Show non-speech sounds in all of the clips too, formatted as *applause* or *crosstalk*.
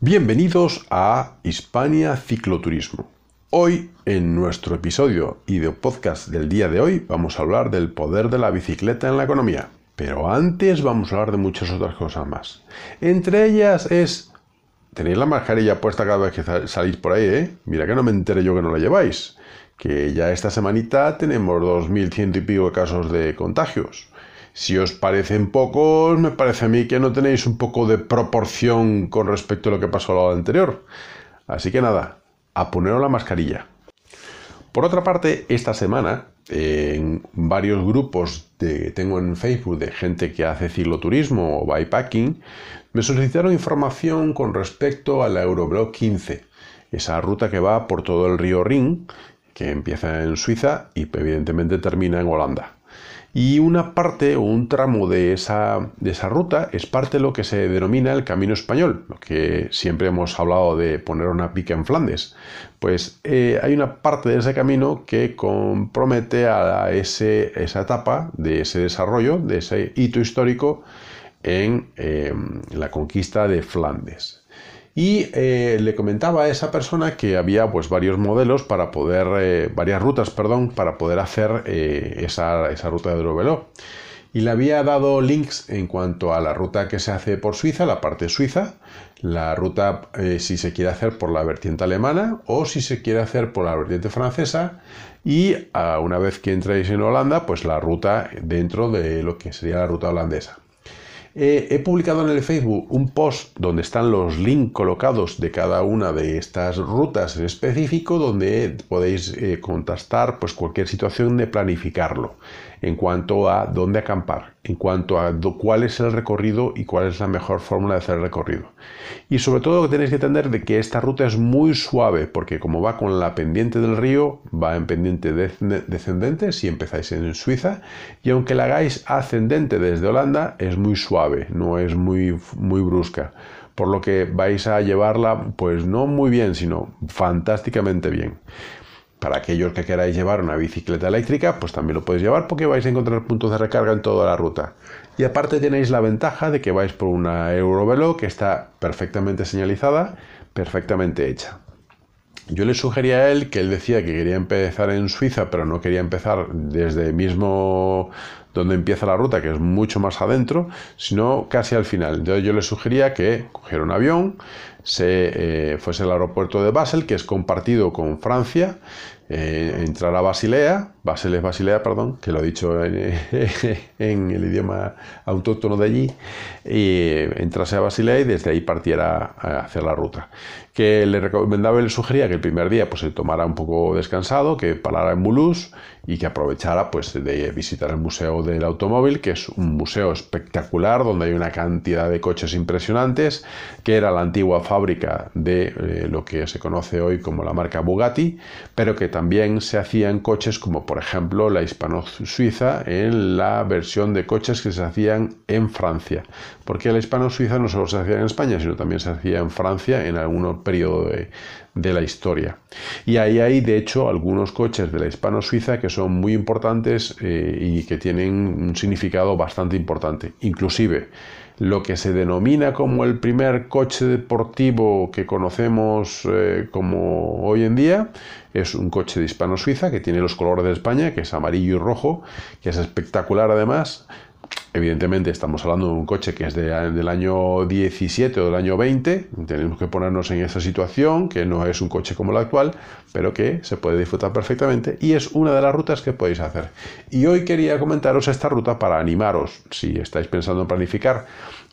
Bienvenidos a Hispania Cicloturismo. Hoy, en nuestro episodio y de podcast del día de hoy, vamos a hablar del poder de la bicicleta en la economía. Pero antes vamos a hablar de muchas otras cosas más. Entre ellas es... Tenéis la mascarilla puesta cada vez que salís por ahí, ¿eh? Mira que no me entere yo que no la lleváis. Que ya esta semanita tenemos 2.100 y pico casos de contagios. Si os parecen pocos, me parece a mí que no tenéis un poco de proporción con respecto a lo que pasó al lado anterior. Así que nada, a poneros la mascarilla. Por otra parte, esta semana, en varios grupos que tengo en Facebook de gente que hace cicloturismo o bikepacking, me solicitaron información con respecto a la Euroblock 15, esa ruta que va por todo el río Rin, que empieza en Suiza y evidentemente termina en Holanda. Y una parte o un tramo de esa, de esa ruta es parte de lo que se denomina el Camino Español, lo que siempre hemos hablado de poner una pica en Flandes. Pues eh, hay una parte de ese camino que compromete a esa etapa de ese desarrollo, de ese hito histórico en eh, la conquista de Flandes. Y eh, le comentaba a esa persona que había pues varios modelos para poder, eh, varias rutas, perdón, para poder hacer eh, esa, esa, ruta de Eurovelo. Y le había dado links en cuanto a la ruta que se hace por Suiza, la parte suiza, la ruta si se quiere hacer por la vertiente alemana o si se quiere hacer por la vertiente francesa y una vez que entréis en Holanda, pues la ruta dentro de lo que sería la ruta holandesa he publicado en el Facebook un post donde están los links colocados de cada una de estas rutas en específico, donde podéis eh, contestar pues, cualquier situación de planificarlo en cuanto a dónde acampar, en cuanto a cuál es el recorrido y cuál es la mejor fórmula de hacer el recorrido. Y sobre todo tenéis que entender de que esta ruta es muy suave, porque como va con la pendiente del río, va en pendiente descendente si empezáis en Suiza, y aunque la hagáis ascendente desde Holanda, es muy suave, no es muy, muy brusca por lo que vais a llevarla pues no muy bien, sino fantásticamente bien. Para aquellos que queráis llevar una bicicleta eléctrica, pues también lo podéis llevar porque vais a encontrar puntos de recarga en toda la ruta. Y aparte tenéis la ventaja de que vais por una Eurovelo que está perfectamente señalizada, perfectamente hecha. Yo le sugería a él que él decía que quería empezar en Suiza, pero no quería empezar desde mismo donde empieza la ruta, que es mucho más adentro, sino casi al final. Entonces yo le sugería que cogiera un avión, se eh, fuese al aeropuerto de Basel, que es compartido con Francia, eh, entrar a Basilea, Basel es Basilea, perdón, que lo he dicho en, *laughs* en, el idioma autóctono de allí, y entrase a Basilea y desde ahí partiera hacia la ruta. Que le recomendaba y le sugería que el primer día pues se tomara un poco descansado, que parara en Mulhouse y que aprovechara pues de visitar el Museo del Automóvil, que es un museo espectacular donde hay una cantidad de coches impresionantes, que era la antigua fábrica de eh, lo que se conoce hoy como la marca Bugatti, pero que también se hacían coches como por ejemplo la hispano-suiza en la versión de coches que se hacían en Francia, porque la hispano-suiza no solo se hacía en España, sino también se hacía en Francia en algún periodo de, la historia. Y ahí hay, de hecho, algunos coches de la hispano-suiza que son muy importantes eh, y que tienen un significado bastante importante. Inclusive, lo que se denomina como el primer coche deportivo que conocemos eh, como hoy en día es un coche de hispano-suiza que tiene los colores de España, que es amarillo y rojo, que es espectacular además. Evidentemente estamos hablando de un coche que es del año 17 o del año 20, tenemos que ponernos en esa situación, que no es un coche como el actual, pero que se puede disfrutar perfectamente y es una de las rutas que podéis hacer. Y hoy quería comentaros esta ruta para animaros, si estáis pensando en planificar,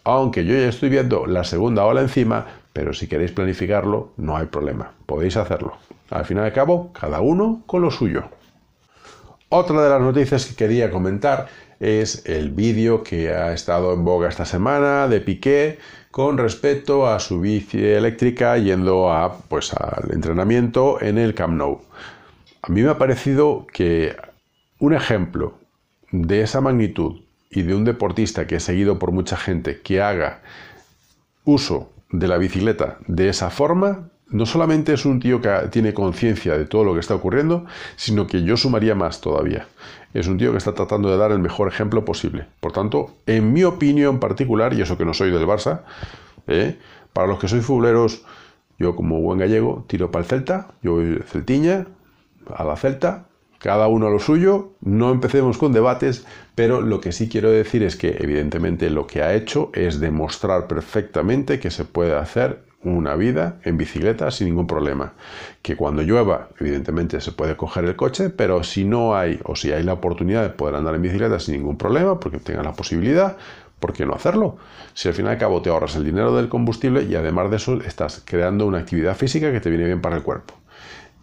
aunque yo ya estoy viendo la segunda ola encima, pero si queréis planificarlo, no hay problema, podéis hacerlo. Al fin y al cabo, cada uno con lo suyo. Otra de las noticias que quería comentar es el vídeo que ha estado en boga esta semana de Piqué con respecto a su bici eléctrica yendo a, pues, al entrenamiento en el Camp Nou. A mí me ha parecido que un ejemplo de esa magnitud y de un deportista que es seguido por mucha gente que haga uso de la bicicleta de esa forma no solamente es un tío que tiene conciencia de todo lo que está ocurriendo, sino que yo sumaría más todavía. Es un tío que está tratando de dar el mejor ejemplo posible. Por tanto, en mi opinión particular, y eso que no soy del Barça, ¿eh? Para los que sois futboleros, yo como buen gallego tiro para el Celta, yo voy Celtiña, a la Celta, cada uno a lo suyo, no empecemos con debates, pero lo que sí quiero decir es que evidentemente lo que ha hecho es demostrar perfectamente que se puede hacer una vida en bicicleta sin ningún problema. Que cuando llueva, evidentemente se puede coger el coche, pero si no hay o si hay la oportunidad de poder andar en bicicleta sin ningún problema, porque tengas la posibilidad, ¿por qué no hacerlo? Si al fin y al cabo te ahorras el dinero del combustible y además de eso estás creando una actividad física que te viene bien para el cuerpo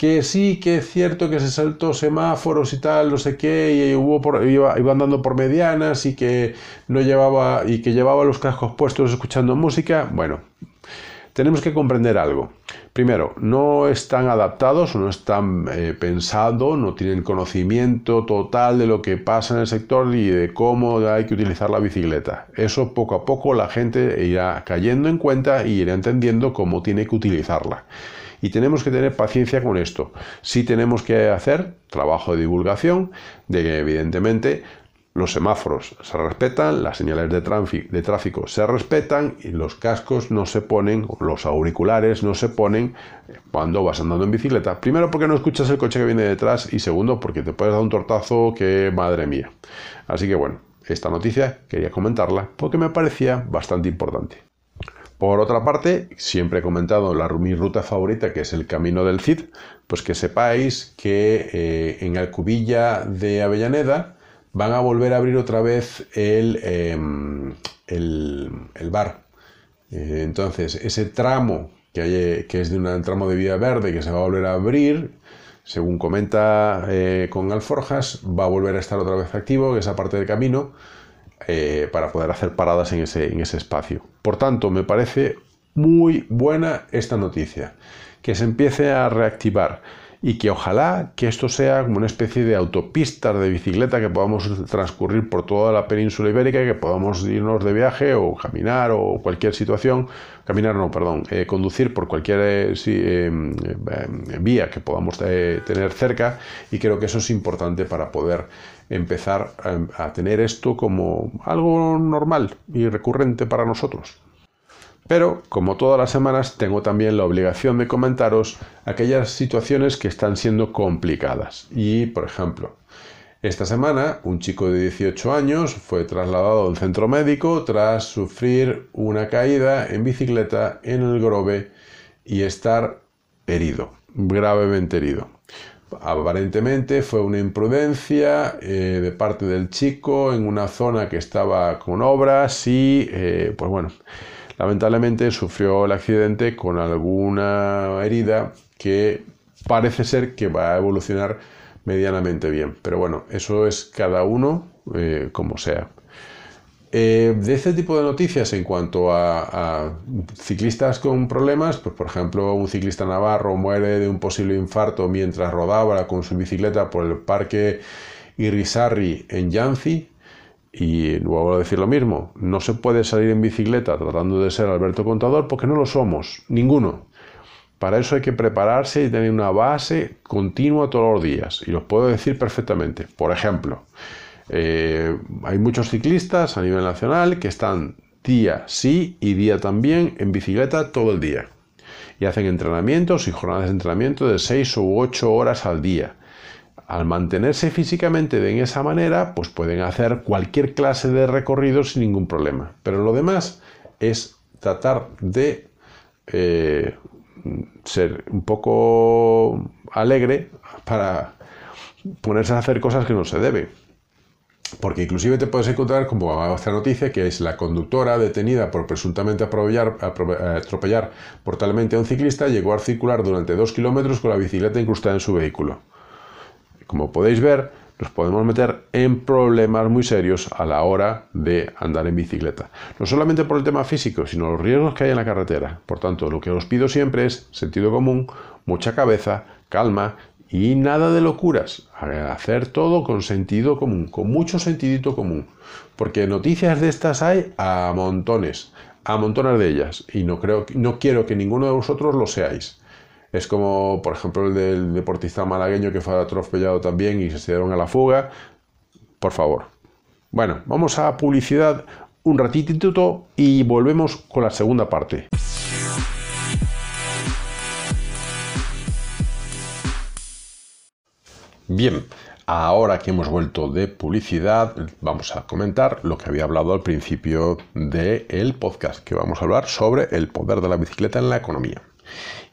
que sí, que es cierto que se saltó semáforos y tal, no sé qué, y hubo por, iba, iba, andando por medianas y que no llevaba y que llevaba los cascos puestos escuchando música. Bueno, tenemos que comprender algo. Primero, no están adaptados, no están eh, pensados, no tienen conocimiento total de lo que pasa en el sector y de cómo hay que utilizar la bicicleta. Eso poco a poco la gente irá cayendo en cuenta y irá entendiendo cómo tiene que utilizarla. Y tenemos que tener paciencia con esto. Sí tenemos que hacer trabajo de divulgación, de que evidentemente los semáforos se respetan, las señales de, tráfico se respetan y los cascos no se ponen, los auriculares no se ponen cuando vas andando en bicicleta. Primero porque no escuchas el coche que viene detrás y segundo porque te puedes dar un tortazo que madre mía. Así que bueno, esta noticia quería comentarla porque me parecía bastante importante. Por otra parte, siempre he comentado la, mi ruta favorita, que es el Camino del Cid, pues que sepáis que eh, en Alcubilla de Avellaneda van a volver a abrir otra vez el, em, el, bar. Eh, entonces, ese tramo que, es de un tramo de vía verde que se va a volver a abrir, según comenta eh, con Alforjas, va a volver a estar otra vez activo, esa parte del camino, eh, para poder hacer paradas en ese, en ese espacio. Por tanto, me parece muy buena esta noticia, que se empiece a reactivar y que ojalá que esto sea como una especie de autopistas de bicicleta que podamos transcurrir por toda la península ibérica, que podamos irnos de viaje o caminar o cualquier situación, caminar no, perdón, eh, conducir por cualquier eh, em, vía que podamos tener cerca y creo que eso es importante para poder empezar a, tener esto como algo normal y recurrente para nosotros. Pero, como todas las semanas, tengo también la obligación de comentaros aquellas situaciones que están siendo complicadas. Y, por ejemplo, esta semana un chico de 18 años fue trasladado a un centro médico tras sufrir una caída en bicicleta en el Grove y estar herido, gravemente herido. Aparentemente fue una imprudencia eh, de parte del chico en una zona que estaba con obras y, eh, pues bueno, lamentablemente sufrió el accidente con alguna herida que parece ser que va a evolucionar medianamente bien. Pero bueno, eso es cada uno eh, como sea. Eh, de este tipo de noticias en cuanto a, ciclistas con problemas, pues por ejemplo un ciclista navarro muere de un posible infarto mientras rodaba con su bicicleta por el parque Irisarri en Yanzi, y a decir lo mismo, no se puede salir en bicicleta tratando de ser Alberto Contador porque no lo somos, ninguno. Para eso hay que prepararse y tener una base continua todos los días, y los puedo decir perfectamente. Por ejemplo, eh, hay muchos ciclistas a nivel nacional que están día sí y día también en bicicleta todo el día. Y hacen entrenamientos y jornadas de entrenamiento de 6 u 8 horas al día. Al mantenerse físicamente de esa manera, pues pueden hacer cualquier clase de recorrido sin ningún problema. Pero lo demás es tratar de eh, ser un poco alegre para ponerse a hacer cosas que no se debe. Porque inclusive te puedes encontrar como esta noticia que es la conductora detenida por presuntamente atropellar mortalmente a un ciclista llegó a circular durante dos kilómetros con la bicicleta incrustada en su vehículo. Como podéis ver, nos podemos meter en problemas muy serios a la hora de andar en bicicleta. No solamente por el tema físico, sino los riesgos que hay en la carretera. Por tanto, lo que os pido siempre es sentido común, mucha cabeza, calma y nada de locuras. Hacer todo con sentido común, con mucho sentidito común. Porque noticias de estas hay a montones, a montones de ellas. Y no, creo, no quiero que ninguno de vosotros lo seáis. Es como, por ejemplo, el del deportista malagueño que fue atropellado también y se dieron a la fuga. Por favor. Bueno, vamos a publicidad un ratitito y volvemos con la segunda parte. Bien, ahora que hemos vuelto de publicidad, vamos a comentar lo que había hablado al principio del podcast, que vamos a hablar sobre el poder de la bicicleta en la economía.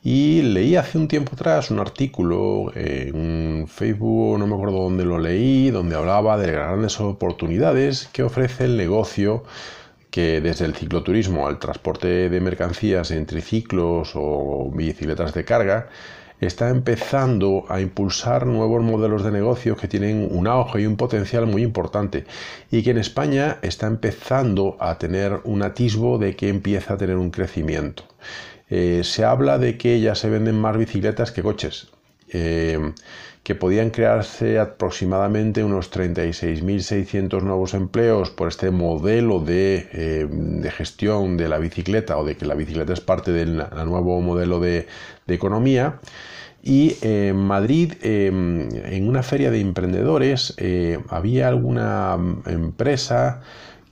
Y leí hace un tiempo atrás un artículo en Facebook, no me acuerdo dónde lo leí, donde hablaba de grandes oportunidades que ofrece el negocio que desde el cicloturismo al transporte de mercancías en triciclos o bicicletas de carga, está empezando a impulsar nuevos modelos de negocio que tienen un auge y un potencial muy importante y que en España está empezando a tener un atisbo de que empieza a tener un crecimiento. Eh, se habla de que ya se venden más bicicletas que coches, eh, que podían crearse aproximadamente unos 36.600 nuevos empleos por este modelo eh, de, gestión de la bicicleta o de que la bicicleta es parte del nuevo modelo de, de economía. Y en Madrid, en una feria de emprendedores, había alguna empresa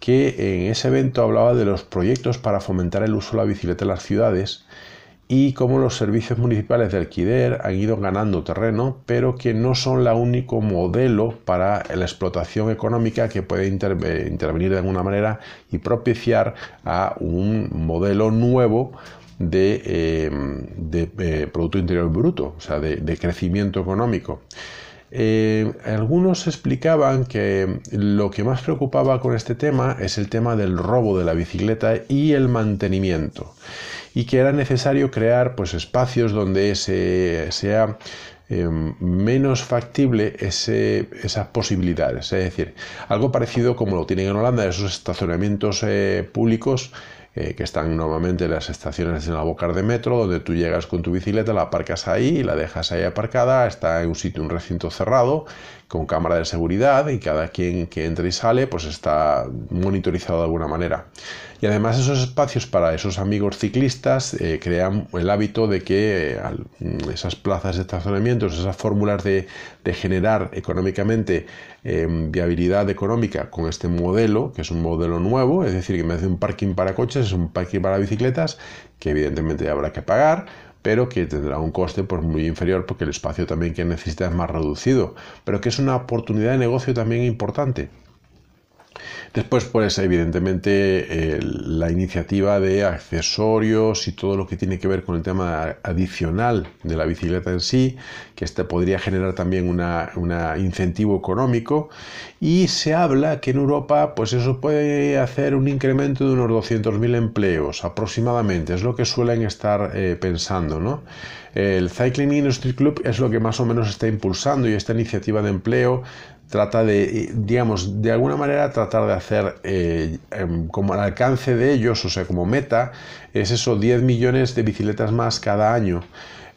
que en ese evento hablaba de los proyectos para fomentar el uso de la bicicleta en las ciudades y cómo los servicios municipales de alquiler han ido ganando terreno, pero que no son el único modelo para la explotación económica que puede intervenir de alguna manera y propiciar a un modelo nuevo de, eh, eh, Producto Interior Bruto, o sea, de crecimiento económico. Eh, algunos explicaban que lo que más preocupaba con este tema es el tema del robo de la bicicleta y el mantenimiento y que era necesario crear pues, espacios donde sea eh, menos factible esas posibilidades. Es decir, algo parecido como lo tienen en Holanda, esos estacionamientos eh, públicos eh, que están normalmente en las estaciones en la boca de metro, donde tú llegas con tu bicicleta, la aparcas ahí, la dejas ahí aparcada, está en un sitio, un recinto cerrado, con cámara de seguridad y cada quien que entra y sale pues está monitorizado de alguna manera. Y además esos espacios para esos amigos ciclistas eh, crean el hábito de que eh, mm, esas plazas de estacionamiento, esas fórmulas de, generar económicamente em, viabilidad económica con este modelo, que es un modelo nuevo, es decir, que vez de un parking para coches es un parking para bicicletas, que evidentemente habrá que pagar, pero que tendrá un coste pues, muy inferior porque el espacio también que necesita es más reducido, pero que es una oportunidad de negocio también importante. Después, pues evidentemente la iniciativa de accesorios y todo lo que tiene que ver con el tema adicional de la bicicleta en sí, que este podría generar también un incentivo económico. Y se habla que en Europa, pues eso puede hacer un incremento de unos 200.000 empleos aproximadamente, es lo que suelen estar eh, pensando, ¿no? El Cycling Industry Club es lo que más o menos está impulsando y esta iniciativa de empleo trata de, digamos, de alguna manera tratar de hacer eh, em, como al alcance de ellos, o sea, como meta, es eso, 10 millones de bicicletas más cada año.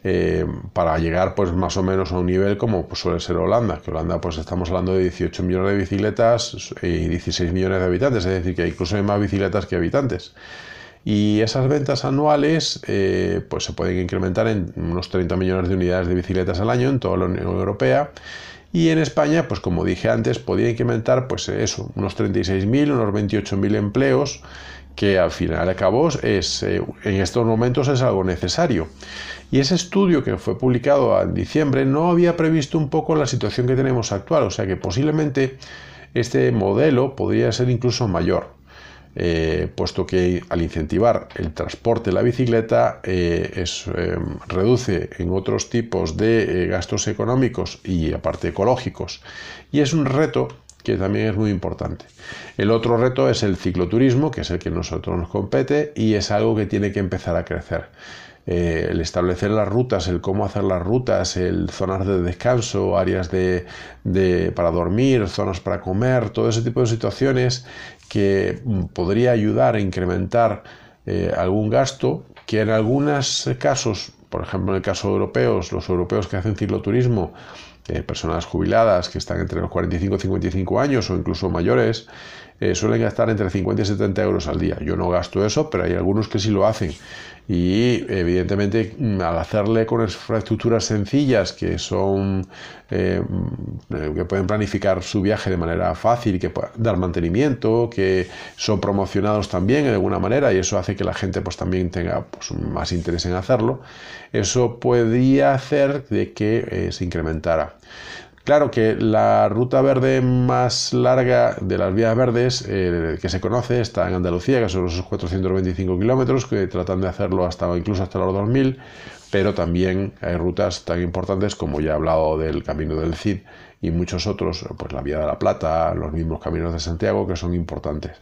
Eh, para llegar pues más o menos a un nivel como pues, suele ser Holanda, que Holanda pues estamos hablando de 18 millones de bicicletas y 16 millones de habitantes, es decir, que incluso hay más bicicletas que habitantes. Y esas ventas anuales eh, pues se pueden incrementar en unos 30 millones de unidades de bicicletas al año en toda la Unión Europea y en España, pues como dije antes, podía incrementar pues eso, unos 36.000, unos 28.000 empleos, que al final de cabo es, eh, en estos momentos es algo necesario. Y ese estudio que fue publicado en diciembre no había previsto un poco la situación que tenemos actual, o sea que posiblemente este modelo podría ser incluso mayor. Eh, puesto que al incentivar el transporte de la bicicleta eh, eh, reduce en otros tipos de gastos económicos y aparte ecológicos. Y es un reto que también es muy importante. El otro reto es el cicloturismo, que es el que nosotros nos compete y es algo que tiene que empezar a crecer. el establecer las rutas, el cómo hacer las rutas, el zonas de descanso, áreas de, para dormir, zonas para comer, todo ese tipo de situaciones que mm, podría ayudar a incrementar eh, algún gasto que en algunos casos, por ejemplo en el caso de europeos, los europeos que hacen cicloturismo, eh, personas jubiladas que están entre los 45 y 55 años o incluso mayores, eh, suelen gastar entre 50 y 70 euros al día. Yo no gasto eso, pero hay algunos que sí lo hacen. Y evidentemente mm, al hacerle con infraestructuras sencillas que son eh, mm, que pueden planificar su viaje de manera fácil, que puedan dar mantenimiento, que son promocionados también de alguna manera y eso hace que la gente pues también tenga pues, más interés en hacerlo, eso podría hacer de que eh, se incrementara. Claro que la ruta verde más larga de las vías verdes eh, que se conoce está en Andalucía, que son esos 425 kilómetros, que tratan de hacerlo hasta incluso hasta los 2000, pero también hay rutas tan importantes como ya he hablado del Camino del Cid y muchos otros, pues la Vía de la Plata, los mismos caminos de Santiago, que son importantes.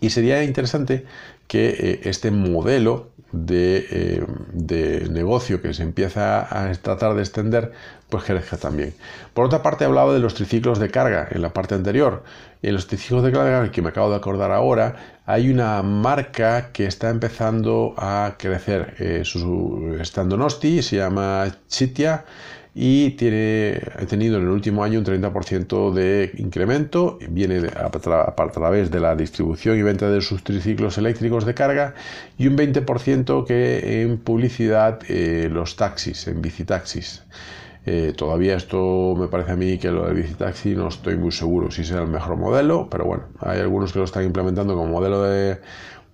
Y sería interesante que eh, este modelo eh, de, negocio que se empieza a tratar de extender, pues crezca también. Por otra parte, he hablado de los triciclos de carga en la parte anterior. En los triciclos de carga, que me acabo de acordar ahora, hay una marca que está empezando a crecer. Eh, su, está Donosti, se llama Chitia y tiene, ha tenido en el último año un 30% de incremento, viene a, través de la distribución y venta de sus triciclos eléctricos de carga y un 20% que en publicidad eh, los taxis, en bicitaxis. Eh, todavía esto me parece a mí que lo del bicitaxi no estoy muy seguro si será el mejor modelo, pero bueno, hay algunos que lo están implementando como modelo de,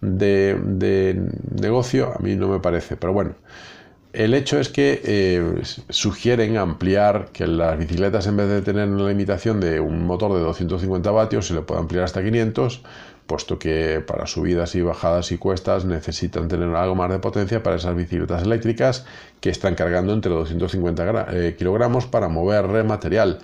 de negocio, a mí no me parece, pero bueno. El hecho es que eh, sugieren ampliar que las bicicletas en vez de tener una limitación de un motor de 250 vatios se le puede ampliar hasta 500, puesto que para subidas y bajadas y cuestas necesitan tener algo más de potencia para esas bicicletas eléctricas que están cargando entre 250 eh, kilogramos para mover material.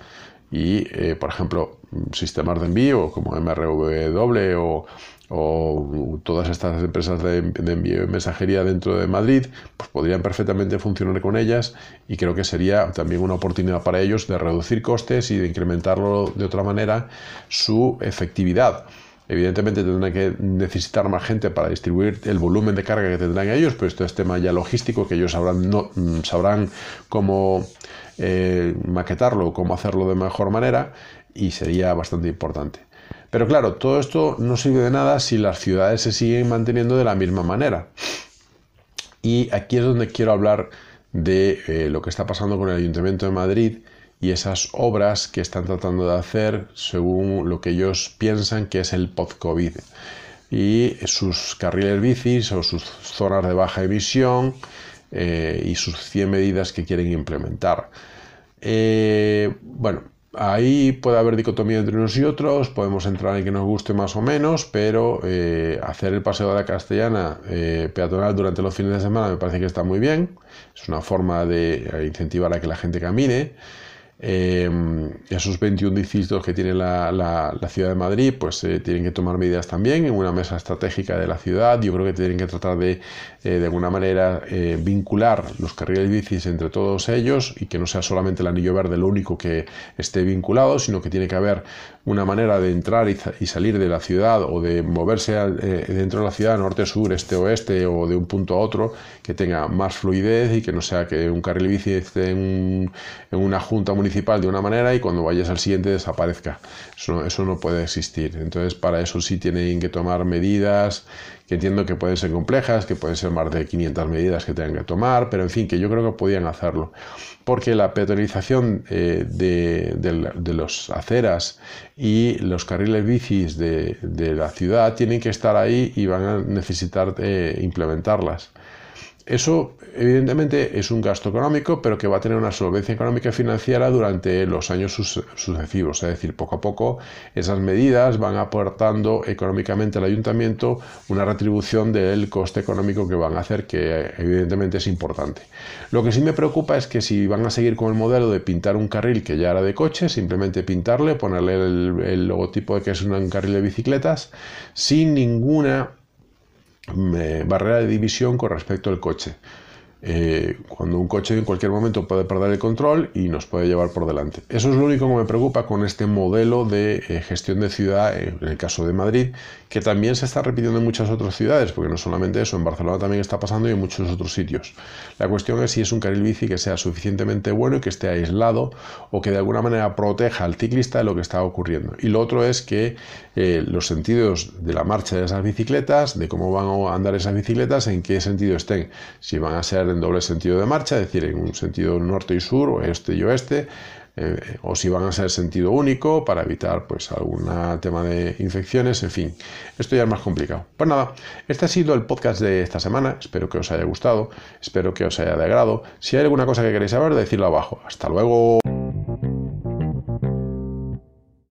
Y, eh, por ejemplo, sistemas de envío como MRV o o todas estas empresas de, envío y mensajería dentro de Madrid, pues podrían perfectamente funcionar con ellas y creo que sería también una oportunidad para ellos de reducir costes y de incrementarlo de otra manera su efectividad. Evidentemente tendrán que necesitar más gente para distribuir el volumen de carga que tendrán ellos, pero esto es tema ya logístico que ellos sabrán, mm, cómo eh, maquetarlo, cómo hacerlo de mejor manera y sería bastante importante. Pero claro, todo esto no sirve de nada si las ciudades se siguen manteniendo de la misma manera. Y aquí es donde quiero hablar de eh, lo que está pasando con el Ayuntamiento de Madrid y esas obras que están tratando de hacer según lo que ellos piensan que es el post-COVID. Y sus carriles bicis o sus zonas de baja emisión eh, y sus 100 medidas que quieren implementar. Eh, bueno, Ahí puede haber dicotomía entre unos y otros, podemos entrar en que nos guste más o menos, pero eh, hacer el paseo de la castellana eh, peatonal durante los fines de semana me parece que está muy bien, es una forma de incentivar a que la gente camine. Eh, esos 21 distritos que tiene la, ciudad de Madrid, pues eh, tienen que tomar medidas también en una mesa estratégica de la ciudad. Yo creo que tienen que tratar de, eh, de alguna manera, vincular los carriles bicis entre todos ellos y que no sea solamente el anillo verde lo único que esté vinculado, sino que tiene que haber una manera de entrar y, salir de la ciudad o de moverse dentro de la ciudad, norte, sur, este, oeste o de un punto a otro, que tenga más fluidez y que no sea que un carril bici esté en, en una junta municipal de una manera y cuando vayas al siguiente desaparezca. Eso, eso no puede existir. Entonces, para eso sí tienen que tomar medidas que entiendo que pueden ser complejas, que pueden ser más de 500 medidas que tengan que tomar, pero en fin, que yo creo que podían hacerlo. Porque la peatonalización eh, de, de, los aceras y los carriles bicis de, de, la ciudad tienen que estar ahí y van a necesitar eh, implementarlas. Eso, evidentemente, es un gasto económico, pero que va a tener una solvencia económica y financiera durante los años sucesivos. Es decir, poco a poco esas medidas van aportando económicamente al ayuntamiento una retribución del coste económico que van a hacer, que evidentemente es importante. Lo que sí me preocupa es que si van a seguir con el modelo de pintar un carril que ya era de coche, simplemente pintarle, ponerle el, el logotipo de que es un carril de bicicletas, sin ninguna barrera de división con respecto al coche. Eh, cuando un coche en cualquier momento puede perder el control y nos puede llevar por delante. Eso es lo único que me preocupa con este modelo de eh, gestión de ciudad, en el caso de Madrid, que también se está repitiendo en muchas otras ciudades, porque no solamente eso, en Barcelona también está pasando y en muchos otros sitios. La cuestión es si es un carril bici que sea suficientemente bueno y que esté aislado o que de alguna manera proteja al ciclista de lo que está ocurriendo. Y lo otro es que eh, los sentidos de la marcha de esas bicicletas, de cómo van a andar esas bicicletas, en qué sentido estén. Si van a ser en doble sentido de marcha, es decir, en un sentido norte y sur, o este y oeste, eh, o si van a ser sentido único para evitar pues algún tema de infecciones, en fin, esto ya es más complicado. Pues nada, este ha sido el podcast de esta semana, espero que os haya gustado, espero que os haya de agrado. Si hay alguna cosa que queréis saber, decidlo abajo. Hasta luego.